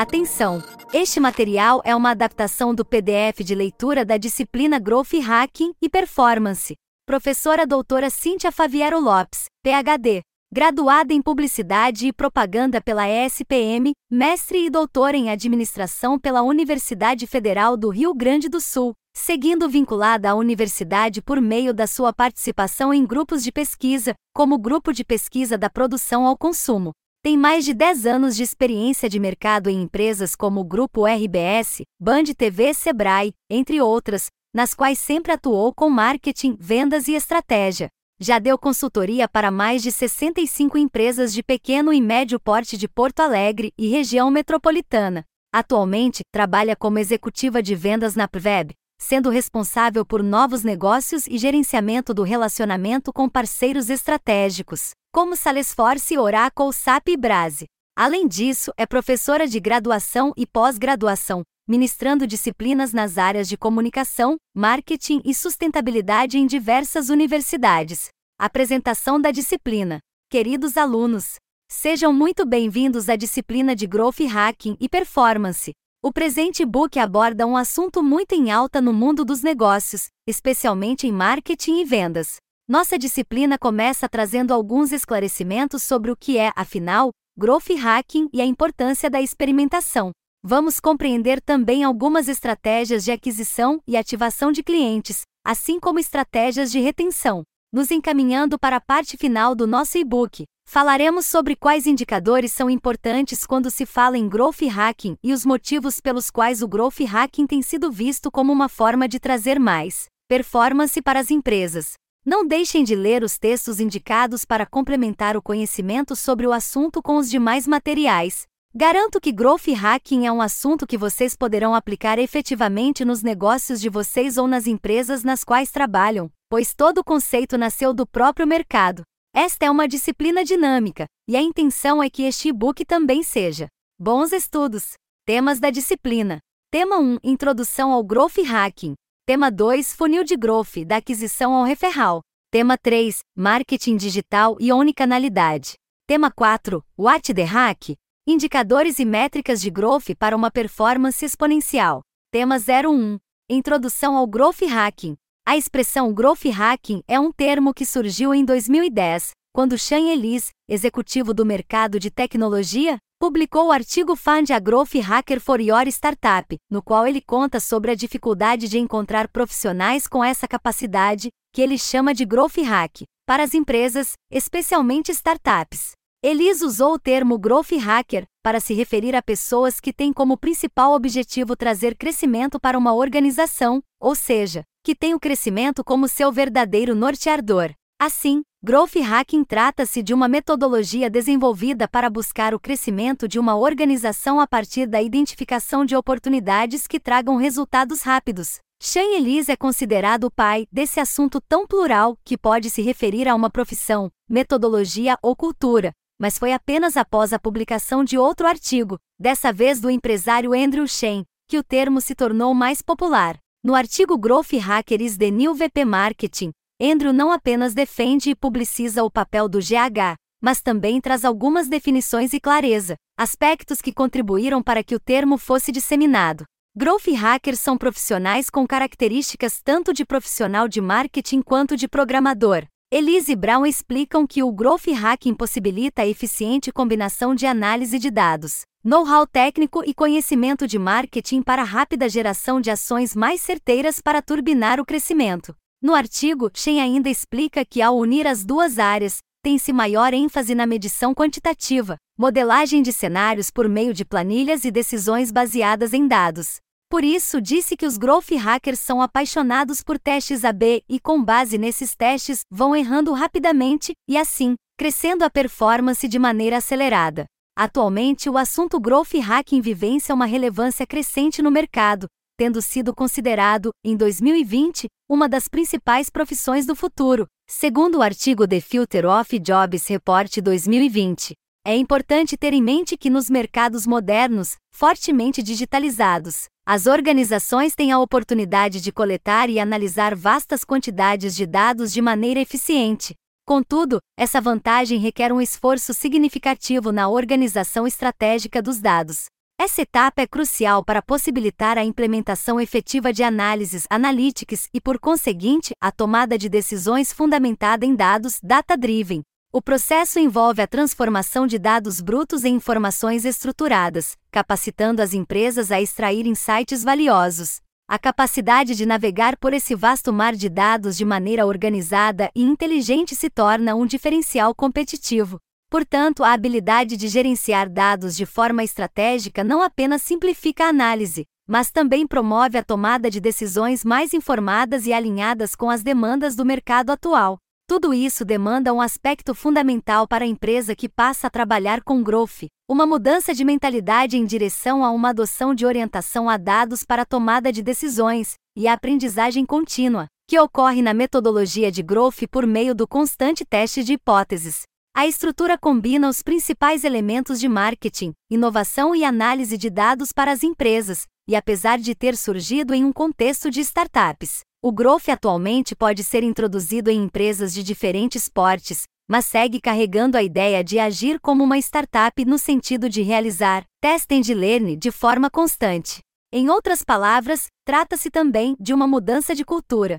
Atenção! Este material é uma adaptação do PDF de leitura da disciplina Growth Hacking e Performance. Professora doutora Cíntia Faviero Lopes, PhD. Graduada em Publicidade e Propaganda pela ESPM, mestre e doutora em Administração pela Universidade Federal do Rio Grande do Sul, seguindo vinculada à universidade por meio da sua participação em grupos de pesquisa, como o Grupo de Pesquisa da Produção ao Consumo. Tem mais de 10 anos de experiência de mercado em empresas como o Grupo RBS, Band TV Sebrae, entre outras, nas quais sempre atuou com marketing, vendas e estratégia. Já deu consultoria para mais de 65 empresas de pequeno e médio porte de Porto Alegre e região metropolitana. Atualmente, trabalha como executiva de vendas na Pveb, sendo responsável por novos negócios e gerenciamento do relacionamento com parceiros estratégicos como Salesforce, Oracle, SAP e Brase. Além disso, é professora de graduação e pós-graduação, ministrando disciplinas nas áreas de comunicação, marketing e sustentabilidade em diversas universidades. Apresentação da disciplina. Queridos alunos, sejam muito bem-vindos à disciplina de Growth Hacking e Performance. O presente book aborda um assunto muito em alta no mundo dos negócios, especialmente em marketing e vendas. Nossa disciplina começa trazendo alguns esclarecimentos sobre o que é, afinal, growth hacking e a importância da experimentação. Vamos compreender também algumas estratégias de aquisição e ativação de clientes, assim como estratégias de retenção. Nos encaminhando para a parte final do nosso e-book, falaremos sobre quais indicadores são importantes quando se fala em growth hacking e os motivos pelos quais o growth hacking tem sido visto como uma forma de trazer mais performance para as empresas. Não deixem de ler os textos indicados para complementar o conhecimento sobre o assunto com os demais materiais. Garanto que Growth Hacking é um assunto que vocês poderão aplicar efetivamente nos negócios de vocês ou nas empresas nas quais trabalham, pois todo o conceito nasceu do próprio mercado. Esta é uma disciplina dinâmica, e a intenção é que este e-book também seja. Bons estudos! Temas da disciplina. Tema 1 Introdução ao Growth Hacking. Tema 2 Funil de Growth, da aquisição ao referral. Tema 3 Marketing digital e omnicanalidade. Tema 4 What the Hack? Indicadores e métricas de growth para uma performance exponencial. Tema 01 Introdução ao Growth Hacking. A expressão Growth Hacking é um termo que surgiu em 2010, quando Sean Ellis, executivo do mercado de tecnologia, publicou o artigo Find a Growth Hacker for Your Startup, no qual ele conta sobre a dificuldade de encontrar profissionais com essa capacidade, que ele chama de Growth Hack, para as empresas, especialmente startups. Elis usou o termo Growth Hacker para se referir a pessoas que têm como principal objetivo trazer crescimento para uma organização, ou seja, que têm o crescimento como seu verdadeiro norteador. Assim, Growth Hacking trata-se de uma metodologia desenvolvida para buscar o crescimento de uma organização a partir da identificação de oportunidades que tragam resultados rápidos. Sean Elise é considerado o pai desse assunto tão plural que pode se referir a uma profissão, metodologia ou cultura, mas foi apenas após a publicação de outro artigo, dessa vez do empresário Andrew Shane, que o termo se tornou mais popular. No artigo Growth Hacker is the New VP Marketing, Andrew não apenas defende e publiciza o papel do GH, mas também traz algumas definições e clareza, aspectos que contribuíram para que o termo fosse disseminado. Growth hackers são profissionais com características tanto de profissional de marketing quanto de programador. Elise e Brown explicam que o growth hacking possibilita a eficiente combinação de análise de dados, know-how técnico e conhecimento de marketing para a rápida geração de ações mais certeiras para turbinar o crescimento. No artigo, Shen ainda explica que ao unir as duas áreas, tem-se maior ênfase na medição quantitativa, modelagem de cenários por meio de planilhas e decisões baseadas em dados. Por isso, disse que os growth hackers são apaixonados por testes AB e, com base nesses testes, vão errando rapidamente e, assim, crescendo a performance de maneira acelerada. Atualmente, o assunto growth hacking vivencia uma relevância crescente no mercado, tendo sido considerado, em 2020, uma das principais profissões do futuro, segundo o artigo The Future of Jobs Report 2020. É importante ter em mente que nos mercados modernos, fortemente digitalizados, as organizações têm a oportunidade de coletar e analisar vastas quantidades de dados de maneira eficiente. Contudo, essa vantagem requer um esforço significativo na organização estratégica dos dados. Essa etapa é crucial para possibilitar a implementação efetiva de análises analytics e, por conseguinte, a tomada de decisões fundamentada em dados data-driven. O processo envolve a transformação de dados brutos em informações estruturadas, capacitando as empresas a extrair insights valiosos. A capacidade de navegar por esse vasto mar de dados de maneira organizada e inteligente se torna um diferencial competitivo. Portanto, a habilidade de gerenciar dados de forma estratégica não apenas simplifica a análise, mas também promove a tomada de decisões mais informadas e alinhadas com as demandas do mercado atual. Tudo isso demanda um aspecto fundamental para a empresa que passa a trabalhar com growth, uma mudança de mentalidade em direção a uma adoção de orientação a dados para a tomada de decisões e a aprendizagem contínua, que ocorre na metodologia de growth por meio do constante teste de hipóteses, a estrutura combina os principais elementos de marketing, inovação e análise de dados para as empresas, e apesar de ter surgido em um contexto de startups, o Growth atualmente pode ser introduzido em empresas de diferentes portes, mas segue carregando a ideia de agir como uma startup no sentido de realizar test and learn de forma constante. Em outras palavras, trata-se também de uma mudança de cultura.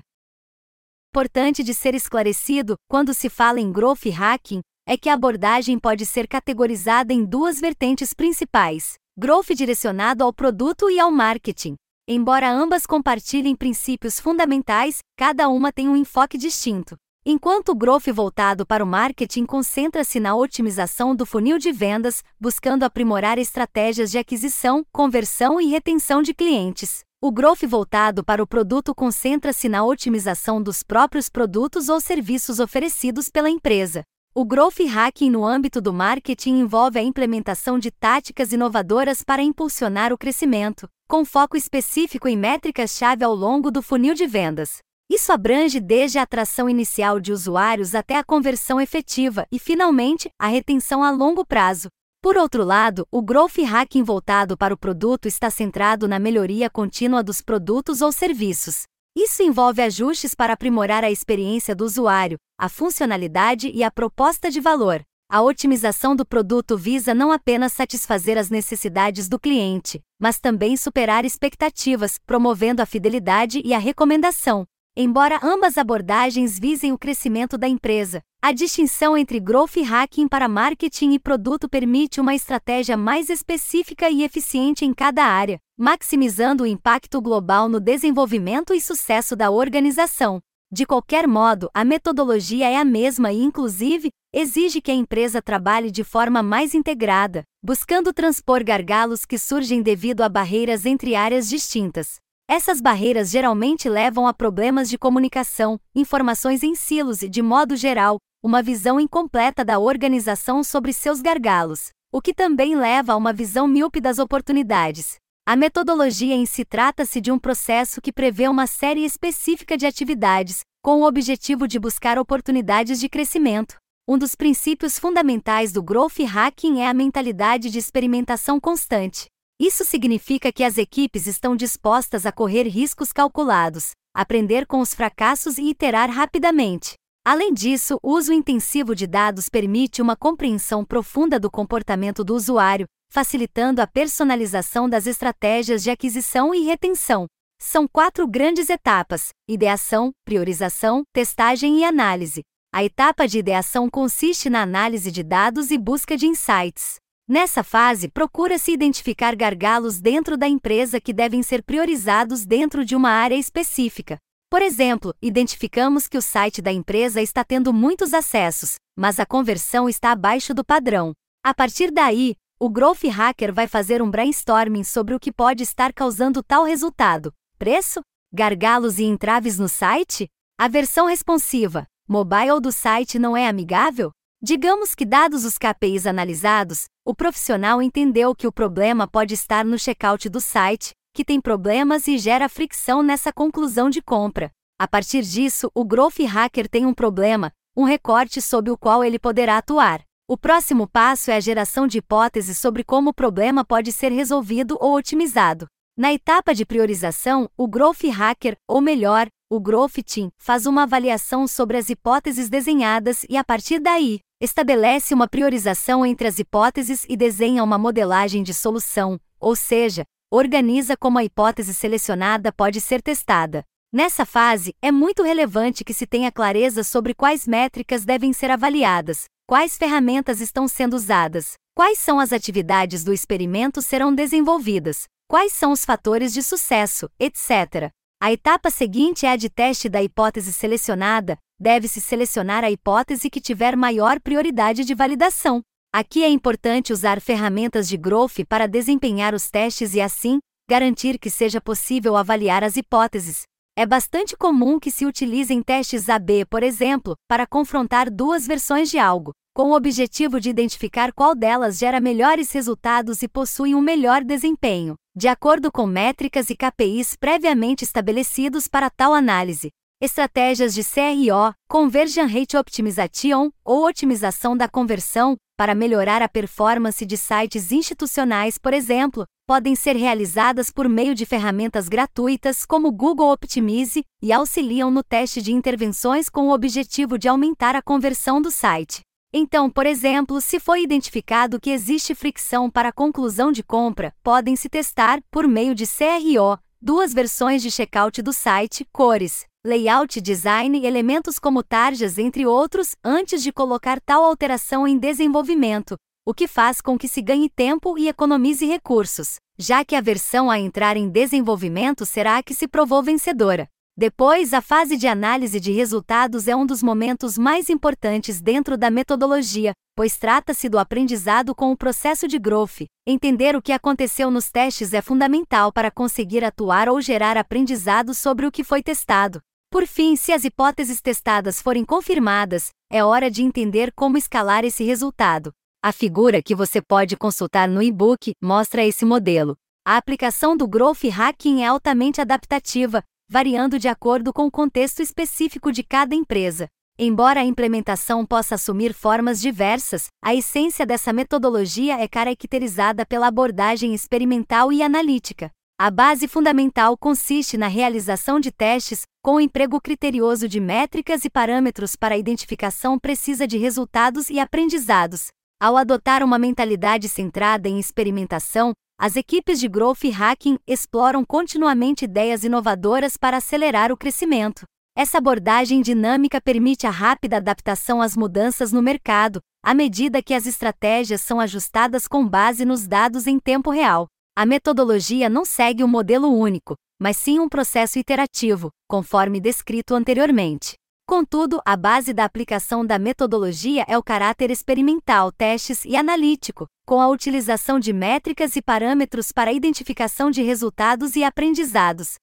Importante de ser esclarecido, quando se fala em growth hacking, é que a abordagem pode ser categorizada em duas vertentes principais: growth direcionado ao produto e ao marketing. Embora ambas compartilhem princípios fundamentais, cada uma tem um enfoque distinto. Enquanto o growth voltado para o marketing concentra-se na otimização do funil de vendas, buscando aprimorar estratégias de aquisição, conversão e retenção de clientes. O growth voltado para o produto concentra-se na otimização dos próprios produtos ou serviços oferecidos pela empresa. O Growth Hacking no âmbito do marketing envolve a implementação de táticas inovadoras para impulsionar o crescimento, com foco específico em métricas-chave ao longo do funil de vendas. Isso abrange desde a atração inicial de usuários até a conversão efetiva e, finalmente, a retenção a longo prazo. Por outro lado, o Growth Hacking voltado para o produto está centrado na melhoria contínua dos produtos ou serviços, isso envolve ajustes para aprimorar a experiência do usuário, a funcionalidade e a proposta de valor. A otimização do produto visa não apenas satisfazer as necessidades do cliente, mas também superar expectativas, promovendo a fidelidade e a recomendação. Embora ambas abordagens visem o crescimento da empresa, a distinção entre growth hacking para marketing e produto permite uma estratégia mais específica e eficiente em cada área, maximizando o impacto global no desenvolvimento e sucesso da organização. De qualquer modo, a metodologia é a mesma e, inclusive, exige que a empresa trabalhe de forma mais integrada, buscando transpor gargalos que surgem devido a barreiras entre áreas distintas. Essas barreiras geralmente levam a problemas de comunicação, informações em silos e, de modo geral, uma visão incompleta da organização sobre seus gargalos, o que também leva a uma visão míope das oportunidades. A metodologia em si trata-se de um processo que prevê uma série específica de atividades, com o objetivo de buscar oportunidades de crescimento. Um dos princípios fundamentais do growth hacking é a mentalidade de experimentação constante. Isso significa que as equipes estão dispostas a correr riscos calculados, aprender com os fracassos e iterar rapidamente. Além disso, o uso intensivo de dados permite uma compreensão profunda do comportamento do usuário, facilitando a personalização das estratégias de aquisição e retenção. São quatro grandes etapas: ideação, priorização, testagem e análise. A etapa de ideação consiste na análise de dados e busca de insights. Nessa fase, procura-se identificar gargalos dentro da empresa que devem ser priorizados dentro de uma área específica. Por exemplo, identificamos que o site da empresa está tendo muitos acessos, mas a conversão está abaixo do padrão. A partir daí, o Growth Hacker vai fazer um brainstorming sobre o que pode estar causando tal resultado: preço? Gargalos e entraves no site? A versão responsiva, mobile do site não é amigável? Digamos que, dados os KPIs analisados, o profissional entendeu que o problema pode estar no checkout do site, que tem problemas e gera fricção nessa conclusão de compra. A partir disso, o Growth Hacker tem um problema, um recorte sobre o qual ele poderá atuar. O próximo passo é a geração de hipóteses sobre como o problema pode ser resolvido ou otimizado. Na etapa de priorização, o Growth Hacker, ou melhor, o Growth Team faz uma avaliação sobre as hipóteses desenhadas e, a partir daí, estabelece uma priorização entre as hipóteses e desenha uma modelagem de solução, ou seja, organiza como a hipótese selecionada pode ser testada. Nessa fase, é muito relevante que se tenha clareza sobre quais métricas devem ser avaliadas, quais ferramentas estão sendo usadas, quais são as atividades do experimento serão desenvolvidas, quais são os fatores de sucesso, etc. A etapa seguinte é a de teste da hipótese selecionada, deve-se selecionar a hipótese que tiver maior prioridade de validação. Aqui é importante usar ferramentas de growth para desempenhar os testes e assim, garantir que seja possível avaliar as hipóteses. É bastante comum que se utilizem testes AB, por exemplo, para confrontar duas versões de algo, com o objetivo de identificar qual delas gera melhores resultados e possui um melhor desempenho de acordo com métricas e KPIs previamente estabelecidos para tal análise. Estratégias de CRO, Conversion Rate Optimization, ou otimização da conversão, para melhorar a performance de sites institucionais, por exemplo, podem ser realizadas por meio de ferramentas gratuitas como Google Optimize e auxiliam no teste de intervenções com o objetivo de aumentar a conversão do site. Então, por exemplo, se foi identificado que existe fricção para a conclusão de compra, podem-se testar, por meio de CRO, duas versões de checkout do site, cores, layout design e elementos como tarjas, entre outros, antes de colocar tal alteração em desenvolvimento, o que faz com que se ganhe tempo e economize recursos, já que a versão a entrar em desenvolvimento será a que se provou vencedora. Depois, a fase de análise de resultados é um dos momentos mais importantes dentro da metodologia, pois trata-se do aprendizado com o processo de growth. Entender o que aconteceu nos testes é fundamental para conseguir atuar ou gerar aprendizado sobre o que foi testado. Por fim, se as hipóteses testadas forem confirmadas, é hora de entender como escalar esse resultado. A figura que você pode consultar no e-book mostra esse modelo. A aplicação do Growth Hacking é altamente adaptativa, variando de acordo com o contexto específico de cada empresa. Embora a implementação possa assumir formas diversas, a essência dessa metodologia é caracterizada pela abordagem experimental e analítica. A base fundamental consiste na realização de testes, com o emprego criterioso de métricas e parâmetros para a identificação precisa de resultados e aprendizados. Ao adotar uma mentalidade centrada em experimentação, as equipes de Growth Hacking exploram continuamente ideias inovadoras para acelerar o crescimento. Essa abordagem dinâmica permite a rápida adaptação às mudanças no mercado, à medida que as estratégias são ajustadas com base nos dados em tempo real. A metodologia não segue um modelo único, mas sim um processo iterativo, conforme descrito anteriormente. Contudo, a base da aplicação da metodologia é o caráter experimental, testes e analítico, com a utilização de métricas e parâmetros para identificação de resultados e aprendizados.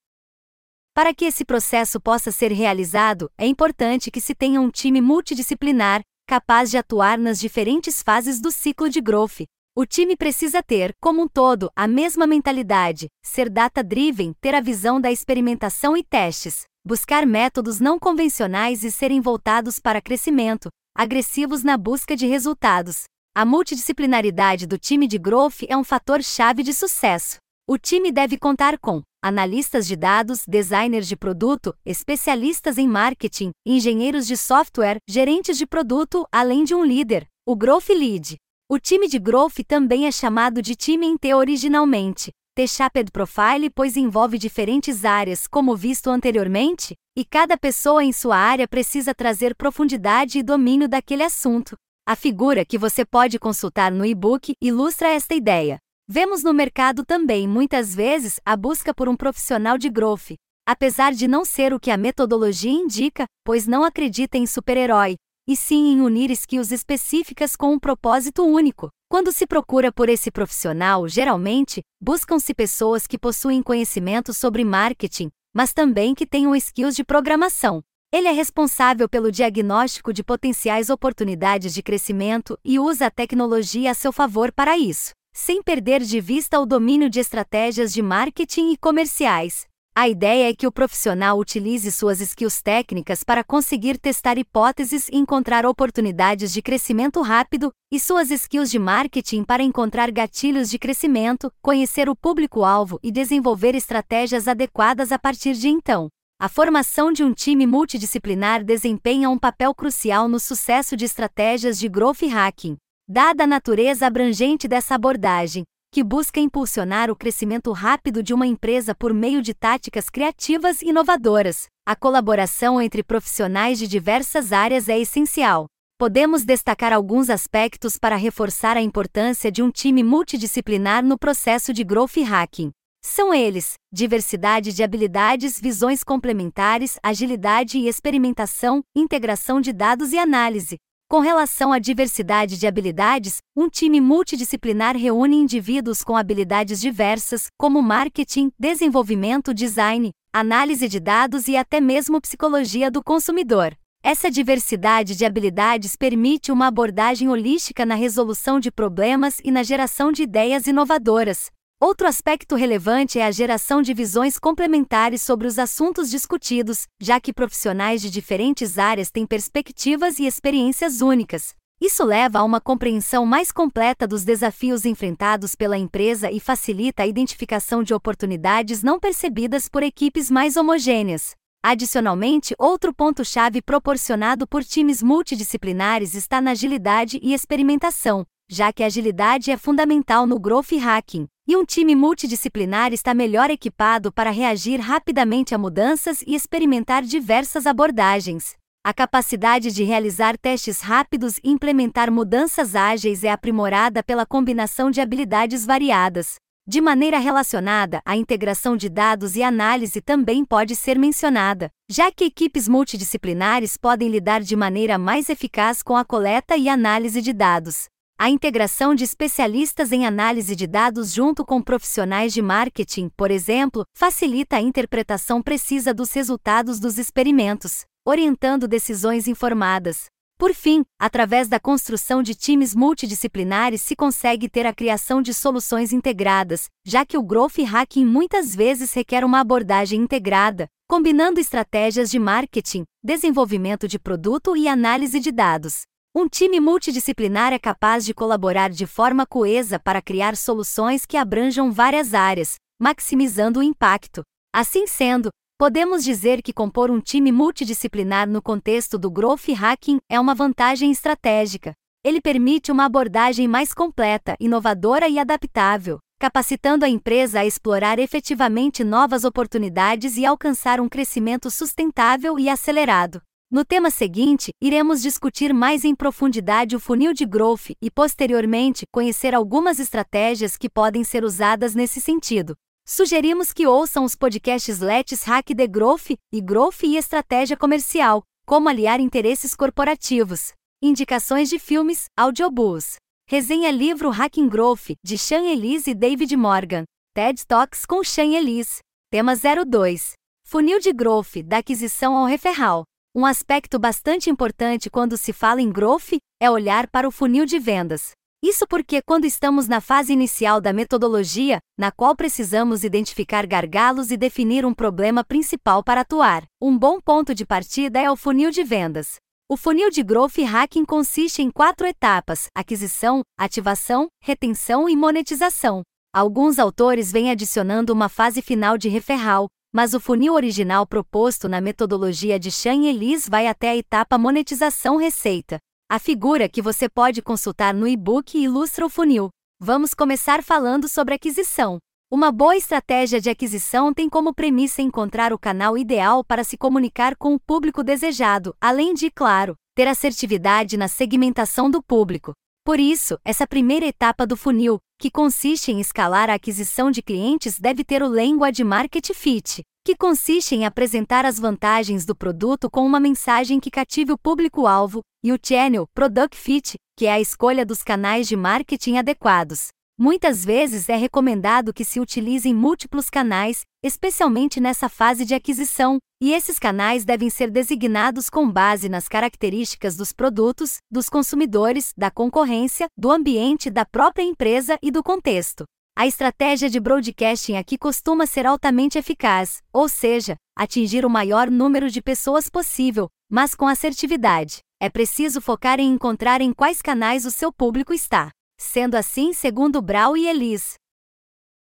Para que esse processo possa ser realizado, é importante que se tenha um time multidisciplinar, capaz de atuar nas diferentes fases do ciclo de growth. O time precisa ter, como um todo, a mesma mentalidade, ser data-driven, ter a visão da experimentação e testes, buscar métodos não convencionais e serem voltados para crescimento, agressivos na busca de resultados. A multidisciplinaridade do time de growth é um fator chave de sucesso. O time deve contar com analistas de dados, designers de produto, especialistas em marketing, engenheiros de software, gerentes de produto, além de um líder, o Growth Lead. O time de growth também é chamado de time em T originalmente, T-Shaped Profile pois envolve diferentes áreas, como visto anteriormente, e cada pessoa em sua área precisa trazer profundidade e domínio daquele assunto. A figura que você pode consultar no e-book ilustra esta ideia. Vemos no mercado também, muitas vezes, a busca por um profissional de growth, apesar de não ser o que a metodologia indica, pois não acredita em super-herói, e sim em unir skills específicas com um propósito único. Quando se procura por esse profissional, geralmente, buscam-se pessoas que possuem conhecimento sobre marketing, mas também que tenham skills de programação. Ele é responsável pelo diagnóstico de potenciais oportunidades de crescimento e usa a tecnologia a seu favor para isso, sem perder de vista o domínio de estratégias de marketing e comerciais. A ideia é que o profissional utilize suas skills técnicas para conseguir testar hipóteses e encontrar oportunidades de crescimento rápido, e suas skills de marketing para encontrar gatilhos de crescimento, conhecer o público-alvo e desenvolver estratégias adequadas a partir de então. A formação de um time multidisciplinar desempenha um papel crucial no sucesso de estratégias de growth hacking. Dada a natureza abrangente dessa abordagem, que busca impulsionar o crescimento rápido de uma empresa por meio de táticas criativas e inovadoras, a colaboração entre profissionais de diversas áreas é essencial. Podemos destacar alguns aspectos para reforçar a importância de um time multidisciplinar no processo de growth hacking. São eles: diversidade de habilidades, visões complementares, agilidade e experimentação, integração de dados e análise. Com relação à diversidade de habilidades, um time multidisciplinar reúne indivíduos com habilidades diversas, como marketing, desenvolvimento, design, análise de dados e até mesmo psicologia do consumidor. Essa diversidade de habilidades permite uma abordagem holística na resolução de problemas e na geração de ideias inovadoras. Outro aspecto relevante é a geração de visões complementares sobre os assuntos discutidos, já que profissionais de diferentes áreas têm perspectivas e experiências únicas. Isso leva a uma compreensão mais completa dos desafios enfrentados pela empresa e facilita a identificação de oportunidades não percebidas por equipes mais homogêneas. Adicionalmente, outro ponto-chave proporcionado por times multidisciplinares está na agilidade e experimentação, já que a agilidade é fundamental no growth hacking, e um time multidisciplinar está melhor equipado para reagir rapidamente a mudanças e experimentar diversas abordagens. A capacidade de realizar testes rápidos e implementar mudanças ágeis é aprimorada pela combinação de habilidades variadas. De maneira relacionada, a integração de dados e análise também pode ser mencionada, já que equipes multidisciplinares podem lidar de maneira mais eficaz com a coleta e análise de dados. A integração de especialistas em análise de dados junto com profissionais de marketing, por exemplo, facilita a interpretação precisa dos resultados dos experimentos, orientando decisões informadas. Por fim, através da construção de times multidisciplinares se consegue ter a criação de soluções integradas, já que o growth hacking muitas vezes requer uma abordagem integrada, combinando estratégias de marketing, desenvolvimento de produto e análise de dados. Um time multidisciplinar é capaz de colaborar de forma coesa para criar soluções que abranjam várias áreas, maximizando o impacto. Assim sendo, podemos dizer que compor um time multidisciplinar no contexto do growth hacking é uma vantagem estratégica. Ele permite uma abordagem mais completa, inovadora e adaptável, capacitando a empresa a explorar efetivamente novas oportunidades e alcançar um crescimento sustentável e acelerado. No tema seguinte, iremos discutir mais em profundidade o funil de growth e, posteriormente, conhecer algumas estratégias que podem ser usadas nesse sentido. Sugerimos que ouçam os podcasts Let's Hack the Growth e Growth e Estratégia Comercial, como aliar interesses corporativos. Indicações de filmes, audiobooks. Resenha livro Hacking Growth, de Sean Elise e David Morgan. TED Talks com Sean Elise. Tema 02. Funil de Growth, da aquisição ao referral. Um aspecto bastante importante quando se fala em growth é olhar para o funil de vendas. Isso porque, quando estamos na fase inicial da metodologia, na qual precisamos identificar gargalos e definir um problema principal para atuar, um bom ponto de partida é o funil de vendas. O funil de Growth Hacking consiste em quatro etapas: aquisição, ativação, retenção e monetização. Alguns autores vêm adicionando uma fase final de referral, mas o funil original proposto na metodologia de Chan Elise vai até a etapa monetização receita. A figura que você pode consultar no e-book ilustra o funil. Vamos começar falando sobre aquisição. Uma boa estratégia de aquisição tem como premissa encontrar o canal ideal para se comunicar com o público desejado, além de, claro, ter assertividade na segmentação do público. Por isso, essa primeira etapa do funil, que consiste em escalar a aquisição de clientes, deve ter o Language Market Fit, que consiste em apresentar as vantagens do produto com uma mensagem que cative o público-alvo, e o Channel Product Fit, que é a escolha dos canais de marketing adequados. Muitas vezes é recomendado que se utilizem múltiplos canais, especialmente nessa fase de aquisição, e esses canais devem ser designados com base nas características dos produtos, dos consumidores, da concorrência, do ambiente da própria empresa e do contexto. A estratégia de broadcasting aqui costuma ser altamente eficaz, ou seja, atingir o maior número de pessoas possível, mas com assertividade. É preciso focar em encontrar em quais canais o seu público está. Sendo assim, segundo Brau e Elis,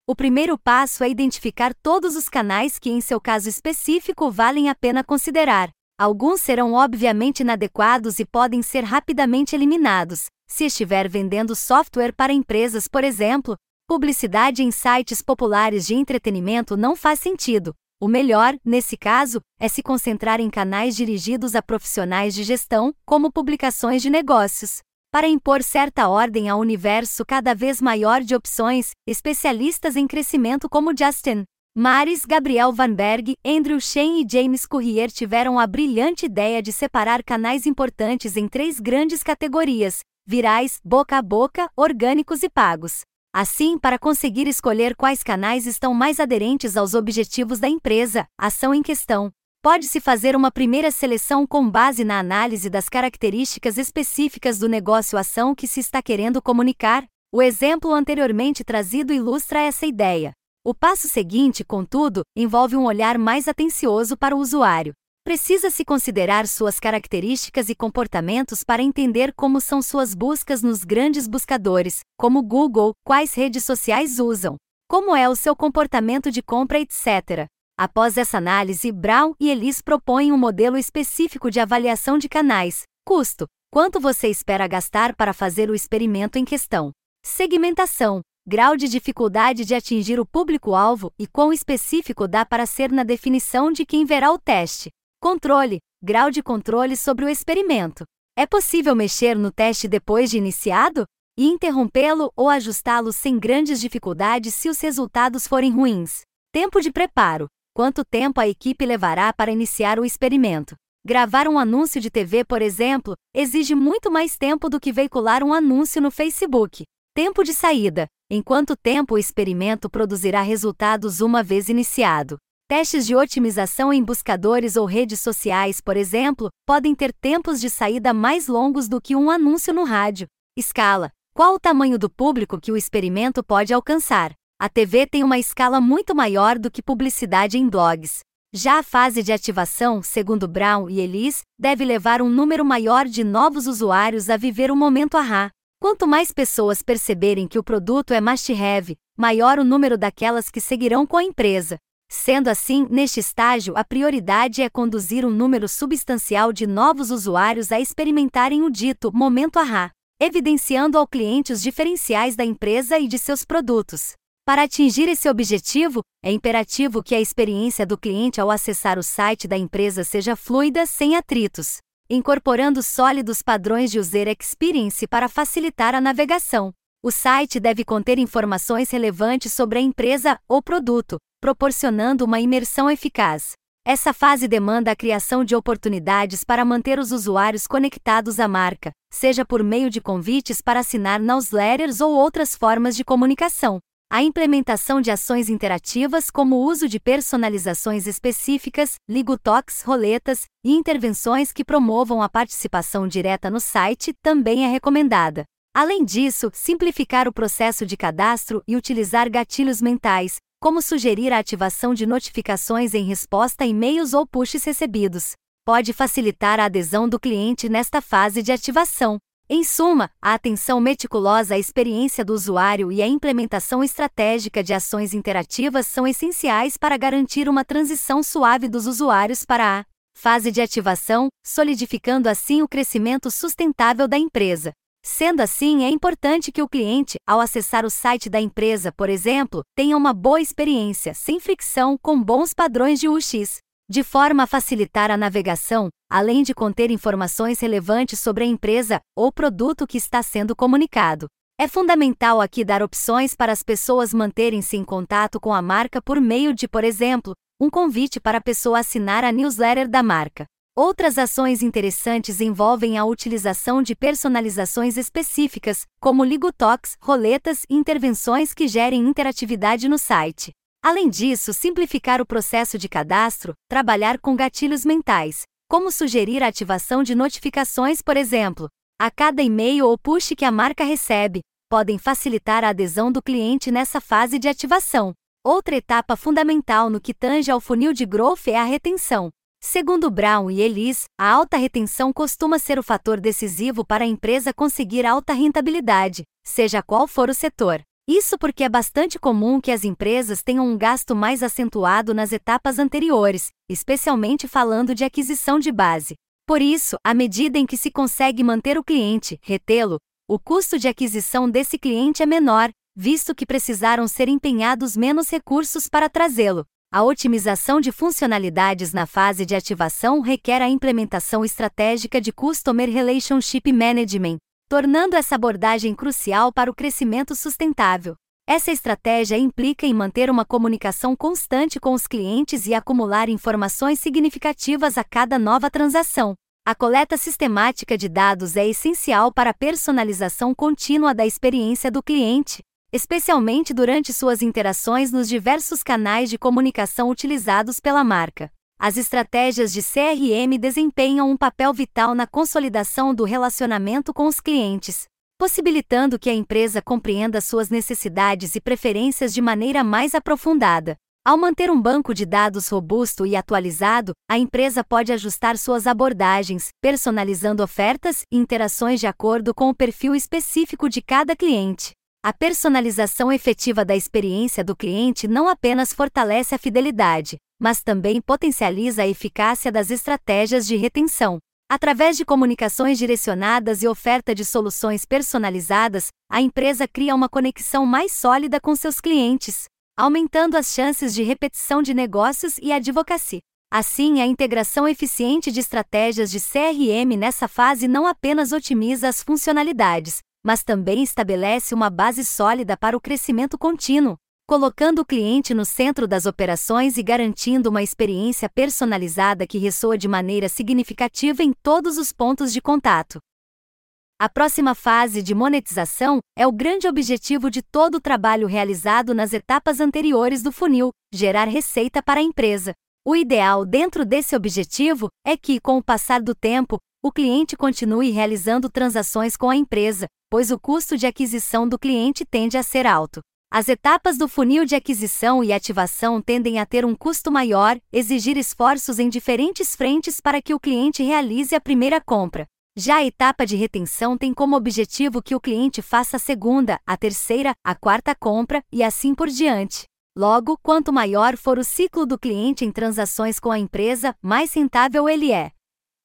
O primeiro passo é identificar todos os canais que, em seu caso específico, valem a pena considerar. Alguns serão obviamente inadequados e podem ser rapidamente eliminados. Se estiver vendendo software para empresas, por exemplo, publicidade em sites populares de entretenimento não faz sentido. O melhor, nesse caso, é se concentrar em canais dirigidos a profissionais de gestão, como publicações de negócios. Para impor certa ordem ao universo cada vez maior de opções, especialistas em crescimento como Justin Maris, Gabriel Van Berg, Andrew Chen e James Courier tiveram a brilhante ideia de separar canais importantes em três grandes categorias: virais, boca a boca, orgânicos e pagos. Assim, para conseguir escolher quais canais estão mais aderentes aos objetivos da empresa, ação em questão, Pode-se fazer uma primeira seleção com base na análise das características específicas do negócio-ação que se está querendo comunicar. O exemplo anteriormente trazido ilustra essa ideia. O passo seguinte, contudo, envolve um olhar mais atencioso para o usuário. Precisa-se considerar suas características e comportamentos para entender como são suas buscas nos grandes buscadores, como Google, quais redes sociais usam, como é o seu comportamento de compra, etc. Após essa análise, Brown e Ellis propõem um modelo específico de avaliação de canais. Custo: quanto você espera gastar para fazer o experimento em questão? Segmentação: grau de dificuldade de atingir o público-alvo e quão específico dá para ser na definição de quem verá o teste. Controle: grau de controle sobre o experimento. É possível mexer no teste depois de iniciado? E interrompê-lo ou ajustá-lo sem grandes dificuldades se os resultados forem ruins. Tempo de preparo: Quanto tempo a equipe levará para iniciar o experimento? Gravar um anúncio de TV, por exemplo, exige muito mais tempo do que veicular um anúncio no Facebook. Tempo de saída: em quanto tempo o experimento produzirá resultados uma vez iniciado? Testes de otimização em buscadores ou redes sociais, por exemplo, podem ter tempos de saída mais longos do que um anúncio no rádio. Escala: qual o tamanho do público que o experimento pode alcançar? A TV tem uma escala muito maior do que publicidade em blogs. Já a fase de ativação, segundo Brown e Ellis, deve levar um número maior de novos usuários a viver o momento ahá. Quanto mais pessoas perceberem que o produto é must-have, maior o número daquelas que seguirão com a empresa. Sendo assim, neste estágio, a prioridade é conduzir um número substancial de novos usuários a experimentarem o dito momento ahá, evidenciando ao cliente os diferenciais da empresa e de seus produtos. Para atingir esse objetivo, é imperativo que a experiência do cliente ao acessar o site da empresa seja fluida, sem atritos, incorporando sólidos padrões de user experience para facilitar a navegação. O site deve conter informações relevantes sobre a empresa ou produto, proporcionando uma imersão eficaz. Essa fase demanda a criação de oportunidades para manter os usuários conectados à marca, seja por meio de convites para assinar newsletters ou outras formas de comunicação. A implementação de ações interativas, como o uso de personalizações específicas, ligotox, roletas e intervenções que promovam a participação direta no site, também é recomendada. Além disso, simplificar o processo de cadastro e utilizar gatilhos mentais, como sugerir a ativação de notificações em resposta a e-mails ou pushes recebidos, pode facilitar a adesão do cliente nesta fase de ativação. Em suma, a atenção meticulosa à experiência do usuário e a implementação estratégica de ações interativas são essenciais para garantir uma transição suave dos usuários para a fase de ativação, solidificando assim o crescimento sustentável da empresa. Sendo assim, é importante que o cliente, ao acessar o site da empresa, por exemplo, tenha uma boa experiência, sem fricção, com bons padrões de UX de forma a facilitar a navegação, além de conter informações relevantes sobre a empresa ou produto que está sendo comunicado. É fundamental aqui dar opções para as pessoas manterem-se em contato com a marca por meio de, por exemplo, um convite para a pessoa assinar a newsletter da marca. Outras ações interessantes envolvem a utilização de personalizações específicas, como ligotox, roletas e intervenções que gerem interatividade no site. Além disso, simplificar o processo de cadastro, trabalhar com gatilhos mentais, como sugerir a ativação de notificações, por exemplo, a cada e-mail ou push que a marca recebe, podem facilitar a adesão do cliente nessa fase de ativação. Outra etapa fundamental no que tange ao funil de growth é a retenção. Segundo Brown e Ellis, a alta retenção costuma ser o fator decisivo para a empresa conseguir alta rentabilidade, seja qual for o setor. Isso porque é bastante comum que as empresas tenham um gasto mais acentuado nas etapas anteriores, especialmente falando de aquisição de base. Por isso, à medida em que se consegue manter o cliente, retê-lo, o custo de aquisição desse cliente é menor, visto que precisaram ser empenhados menos recursos para trazê-lo. A otimização de funcionalidades na fase de ativação requer a implementação estratégica de Customer Relationship Management, tornando essa abordagem crucial para o crescimento sustentável. Essa estratégia implica em manter uma comunicação constante com os clientes e acumular informações significativas a cada nova transação. A coleta sistemática de dados é essencial para a personalização contínua da experiência do cliente, especialmente durante suas interações nos diversos canais de comunicação utilizados pela marca. As estratégias de CRM desempenham um papel vital na consolidação do relacionamento com os clientes, possibilitando que a empresa compreenda suas necessidades e preferências de maneira mais aprofundada. Ao manter um banco de dados robusto e atualizado, a empresa pode ajustar suas abordagens, personalizando ofertas e interações de acordo com o perfil específico de cada cliente. A personalização efetiva da experiência do cliente não apenas fortalece a fidelidade, mas também potencializa a eficácia das estratégias de retenção. Através de comunicações direcionadas e oferta de soluções personalizadas, a empresa cria uma conexão mais sólida com seus clientes, aumentando as chances de repetição de negócios e advocacy. Assim, a integração eficiente de estratégias de CRM nessa fase não apenas otimiza as funcionalidades, mas também estabelece uma base sólida para o crescimento contínuo, colocando o cliente no centro das operações e garantindo uma experiência personalizada que ressoa de maneira significativa em todos os pontos de contato. A próxima fase de monetização é o grande objetivo de todo o trabalho realizado nas etapas anteriores do funil gerar receita para a empresa. O ideal dentro desse objetivo é que, com o passar do tempo, o cliente continue realizando transações com a empresa, pois o custo de aquisição do cliente tende a ser alto. As etapas do funil de aquisição e ativação tendem a ter um custo maior, exigir esforços em diferentes frentes para que o cliente realize a primeira compra. Já a etapa de retenção tem como objetivo que o cliente faça a segunda, a terceira, a quarta compra e assim por diante. Logo, quanto maior for o ciclo do cliente em transações com a empresa, mais rentável ele é.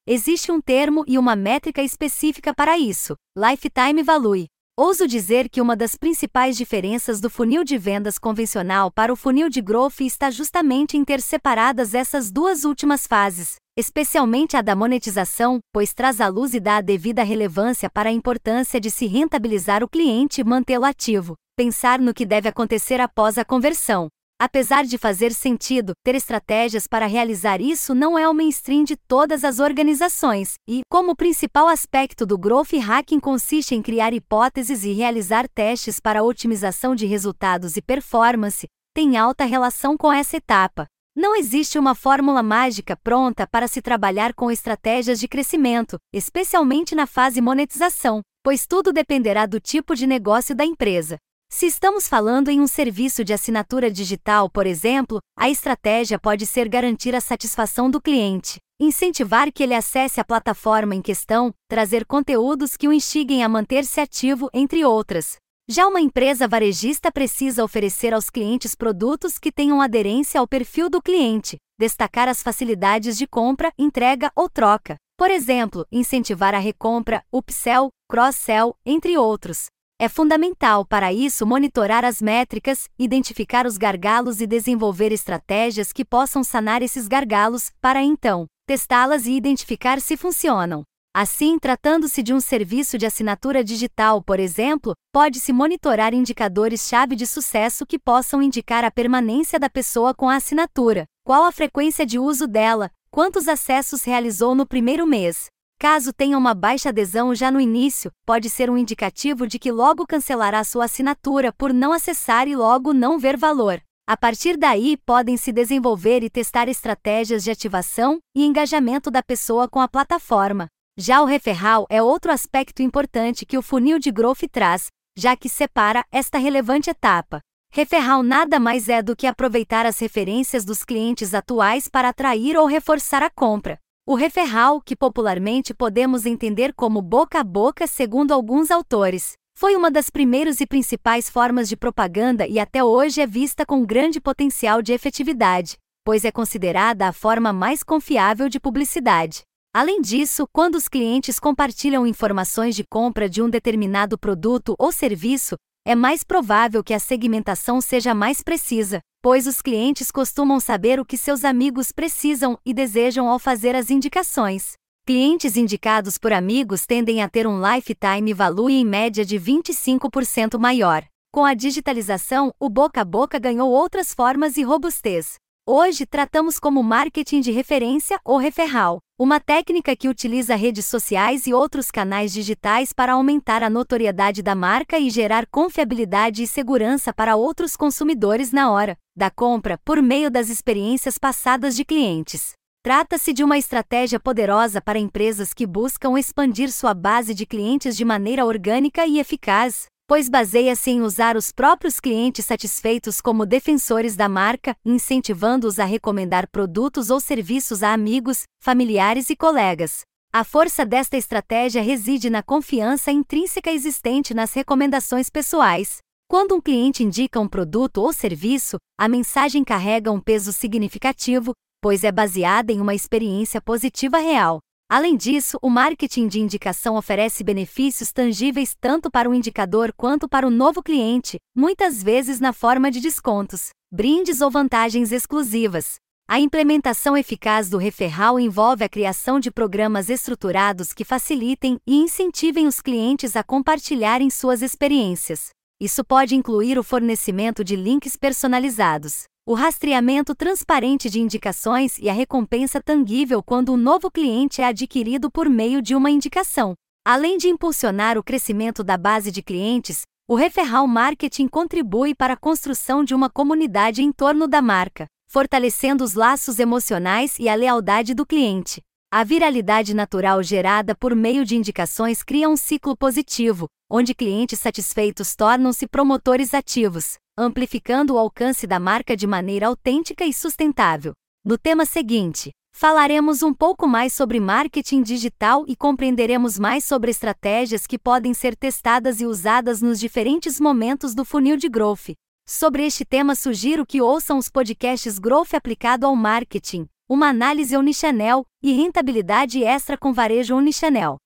Existe um termo e uma métrica específica para isso: Lifetime Value. Ouso dizer que uma das principais diferenças do funil de vendas convencional para o funil de growth está justamente em ter separadas essas duas últimas fases, especialmente a da monetização, pois traz à luz e dá a devida relevância para a importância de se rentabilizar o cliente e mantê-lo ativo, pensar no que deve acontecer após a conversão, Apesar de fazer sentido, ter estratégias para realizar isso não é o mainstream de todas as organizações, e, como o principal aspecto do Growth Hacking consiste em criar hipóteses e realizar testes para otimização de resultados e performance, tem alta relação com essa etapa. Não existe uma fórmula mágica pronta para se trabalhar com estratégias de crescimento, especialmente na fase monetização, pois tudo dependerá do tipo de negócio da empresa. Se estamos falando em um serviço de assinatura digital, por exemplo, a estratégia pode ser garantir a satisfação do cliente, incentivar que ele acesse a plataforma em questão, trazer conteúdos que o instiguem a manter-se ativo, entre outras. Já uma empresa varejista precisa oferecer aos clientes produtos que tenham aderência ao perfil do cliente, destacar as facilidades de compra, entrega ou troca. Por exemplo, incentivar a recompra, upsell, cross-sell, entre outros. É fundamental para isso monitorar as métricas, identificar os gargalos e desenvolver estratégias que possam sanar esses gargalos, para então testá-las e identificar se funcionam. Assim, tratando-se de um serviço de assinatura digital, por exemplo, pode-se monitorar indicadores-chave de sucesso que possam indicar a permanência da pessoa com a assinatura, qual a frequência de uso dela, quantos acessos realizou no primeiro mês, Caso tenha uma baixa adesão já no início, pode ser um indicativo de que logo cancelará sua assinatura por não acessar e logo não ver valor. A partir daí, podem se desenvolver e testar estratégias de ativação e engajamento da pessoa com a plataforma. Já o referral é outro aspecto importante que o funil de growth traz, já que separa esta relevante etapa. Referral nada mais é do que aproveitar as referências dos clientes atuais para atrair ou reforçar a compra. O referral, que popularmente podemos entender como boca a boca segundo alguns autores, Foi uma das primeiras e principais formas de propaganda e até hoje é vista com grande potencial de efetividade, pois é considerada a forma mais confiável de publicidade. Além disso, quando os clientes compartilham informações de compra de um determinado produto ou serviço, é mais provável que a segmentação seja mais precisa, pois os clientes costumam saber o que seus amigos precisam e desejam ao fazer as indicações. Clientes indicados por amigos tendem a ter um lifetime value em média de 25% maior. Com a digitalização, o boca a boca ganhou outras formas e robustez. Hoje tratamos como marketing de referência ou referral, uma técnica que utiliza redes sociais e outros canais digitais para aumentar a notoriedade da marca e gerar confiabilidade e segurança para outros consumidores na hora da compra por meio das experiências passadas de clientes. Trata-se de uma estratégia poderosa para empresas que buscam expandir sua base de clientes de maneira orgânica e eficaz, pois baseia-se em usar os próprios clientes satisfeitos como defensores da marca, incentivando-os a recomendar produtos ou serviços a amigos, familiares e colegas. A força desta estratégia reside na confiança intrínseca existente nas recomendações pessoais. Quando um cliente indica um produto ou serviço, a mensagem carrega um peso significativo, pois é baseada em uma experiência positiva real. Além disso, o marketing de indicação oferece benefícios tangíveis tanto para o indicador quanto para o novo cliente, muitas vezes na forma de descontos, brindes ou vantagens exclusivas. A implementação eficaz do referral envolve a criação de programas estruturados que facilitem e incentivem os clientes a compartilharem suas experiências. Isso pode incluir o fornecimento de links personalizados, o rastreamento transparente de indicações e a recompensa tangível quando um novo cliente é adquirido por meio de uma indicação. Além de impulsionar o crescimento da base de clientes, o referral marketing contribui para a construção de uma comunidade em torno da marca, fortalecendo os laços emocionais e a lealdade do cliente. A viralidade natural gerada por meio de indicações cria um ciclo positivo, onde clientes satisfeitos tornam-se promotores ativos, amplificando o alcance da marca de maneira autêntica e sustentável. No tema seguinte, falaremos um pouco mais sobre marketing digital e compreenderemos mais sobre estratégias que podem ser testadas e usadas nos diferentes momentos do funil de growth. Sobre este tema, sugiro que ouçam os podcasts Growth aplicado ao marketing, uma análise Omnichannel e rentabilidade extra com varejo Omnichannel.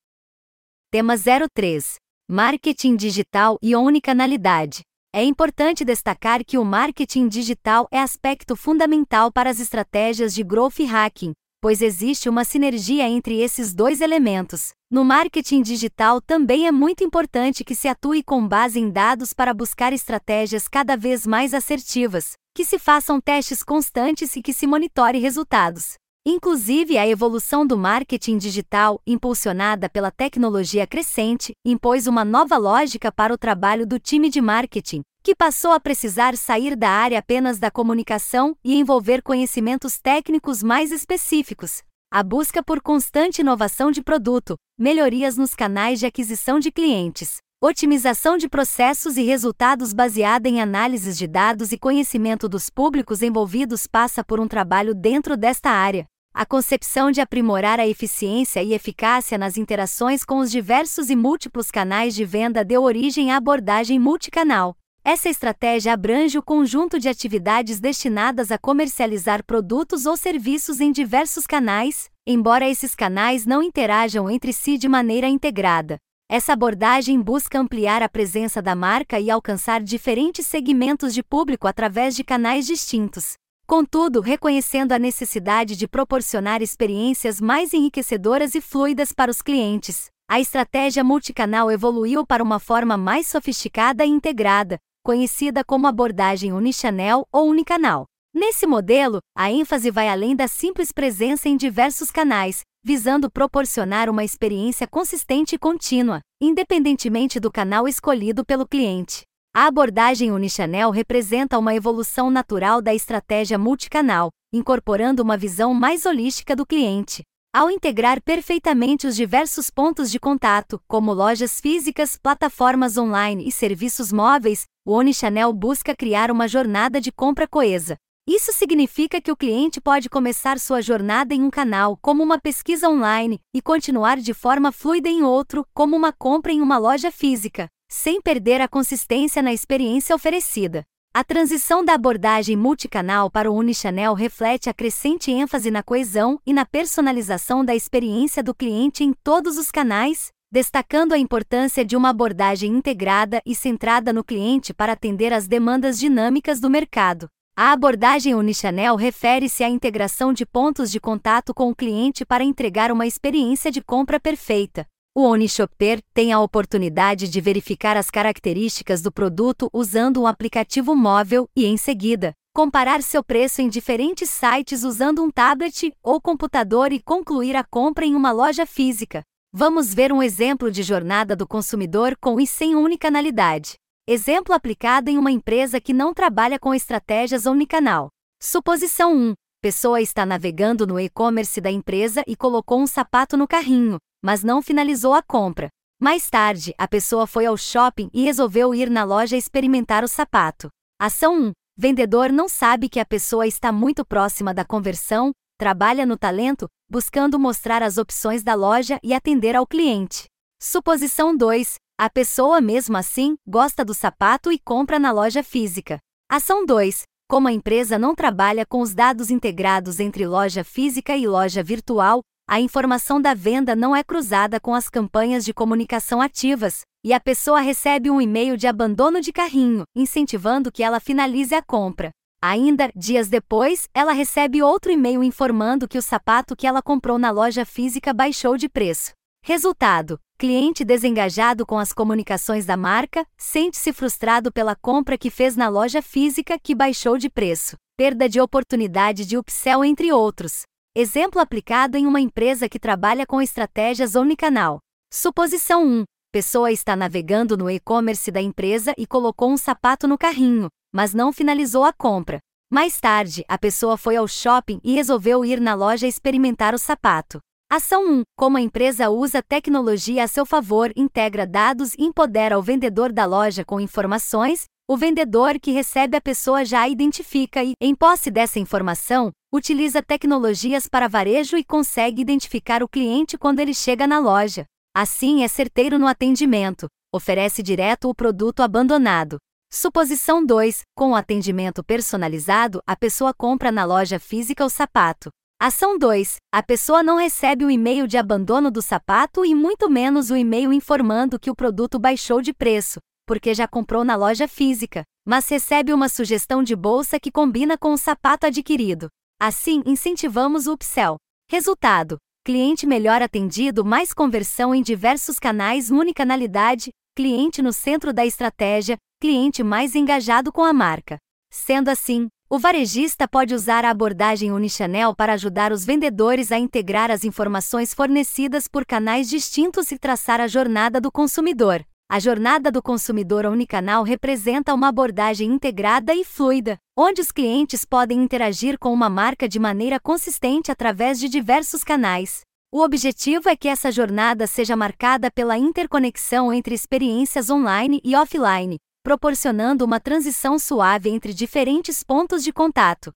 Tema 03: Marketing digital e omnicanalidade. É importante destacar que o marketing digital é aspecto fundamental para as estratégias de growth hacking, pois existe uma sinergia entre esses dois elementos. No marketing digital também é muito importante que se atue com base em dados para buscar estratégias cada vez mais assertivas, que se façam testes constantes e que se monitore resultados. Inclusive, a evolução do marketing digital, impulsionada pela tecnologia crescente, impôs uma nova lógica para o trabalho do time de marketing, que passou a precisar sair da área apenas da comunicação e envolver conhecimentos técnicos mais específicos. A busca por constante inovação de produto, melhorias nos canais de aquisição de clientes, otimização de processos e resultados baseada em análises de dados e conhecimento dos públicos envolvidos passa por um trabalho dentro desta área. A concepção de aprimorar a eficiência e eficácia nas interações com os diversos e múltiplos canais de venda deu origem à abordagem multicanal. Essa estratégia abrange o conjunto de atividades destinadas a comercializar produtos ou serviços em diversos canais, embora esses canais não interajam entre si de maneira integrada. Essa abordagem busca ampliar a presença da marca e alcançar diferentes segmentos de público através de canais distintos. Contudo, reconhecendo a necessidade de proporcionar experiências mais enriquecedoras e fluidas para os clientes, a estratégia multicanal evoluiu para uma forma mais sofisticada e integrada, conhecida como abordagem unichannel ou unicanal. Nesse modelo, a ênfase vai além da simples presença em diversos canais, visando proporcionar uma experiência consistente e contínua, independentemente do canal escolhido pelo cliente. A abordagem Unichannel representa uma evolução natural da estratégia multicanal, incorporando uma visão mais holística do cliente. Ao integrar perfeitamente os diversos pontos de contato, como lojas físicas, plataformas online e serviços móveis, o Unichannel busca criar uma jornada de compra coesa. Isso significa que o cliente pode começar sua jornada em um canal, como uma pesquisa online, e continuar de forma fluida em outro, como uma compra em uma loja física. Sem perder a consistência na experiência oferecida. A transição da abordagem multicanal para o Unichannel reflete a crescente ênfase na coesão e na personalização da experiência do cliente em todos os canais, destacando a importância de uma abordagem integrada e centrada no cliente para atender às demandas dinâmicas do mercado. A abordagem Unichannel refere-se à integração de pontos de contato com o cliente para entregar uma experiência de compra perfeita. O OniShopper tem a oportunidade de verificar as características do produto usando um aplicativo móvel e, em seguida, comparar seu preço em diferentes sites usando um tablet ou computador e concluir a compra em uma loja física. Vamos ver um exemplo de jornada do consumidor com e sem unicanalidade. Exemplo aplicado em uma empresa que não trabalha com estratégias omnicanal. Suposição 1. Pessoa está navegando no e-commerce da empresa e colocou um sapato no carrinho mas não finalizou a compra. Mais tarde, a pessoa foi ao shopping e resolveu ir na loja experimentar o sapato. Ação 1. Vendedor não sabe que a pessoa está muito próxima da conversão, trabalha no talento, buscando mostrar as opções da loja e atender ao cliente. Suposição 2. A pessoa, mesmo assim, gosta do sapato e compra na loja física. Ação 2. Como a empresa não trabalha com os dados integrados entre loja física e loja virtual, a informação da venda não é cruzada com as campanhas de comunicação ativas, e a pessoa recebe um e-mail de abandono de carrinho, incentivando que ela finalize a compra. Ainda, dias depois, ela recebe outro e-mail informando que o sapato que ela comprou na loja física baixou de preço. Resultado: cliente desengajado com as comunicações da marca, sente-se frustrado pela compra que fez na loja física que baixou de preço, perda de oportunidade de upsell, entre outros. Exemplo aplicado em uma empresa que trabalha com estratégias omnicanal. Suposição 1. Pessoa está navegando no e-commerce da empresa e colocou um sapato no carrinho, mas não finalizou a compra. Mais tarde, a pessoa foi ao shopping e resolveu ir na loja experimentar o sapato. Ação 1. Como a empresa usa tecnologia a seu favor, integra dados e empodera o vendedor da loja com informações, o vendedor que recebe a pessoa já a identifica e, em posse dessa informação, utiliza tecnologias para varejo e consegue identificar o cliente quando ele chega na loja. Assim, é certeiro no atendimento, oferece direto o produto abandonado. Suposição 2: Com o atendimento personalizado, a pessoa compra na loja física o sapato. Ação 2: A pessoa não recebe o e-mail de abandono do sapato e muito menos o e-mail informando que o produto baixou de preço, porque já comprou na loja física, mas recebe uma sugestão de bolsa que combina com o sapato adquirido. Assim, incentivamos o upsell. Resultado: cliente melhor atendido, mais conversão em diversos canais, unicanalidade, cliente no centro da estratégia, cliente mais engajado com a marca. Sendo assim, o varejista pode usar a abordagem Unichannel para ajudar os vendedores a integrar as informações fornecidas por canais distintos e traçar a jornada do consumidor. A jornada do consumidor omnicanal representa uma abordagem integrada e fluida, onde os clientes podem interagir com uma marca de maneira consistente através de diversos canais. O objetivo é que essa jornada seja marcada pela interconexão entre experiências online e offline, proporcionando uma transição suave entre diferentes pontos de contato.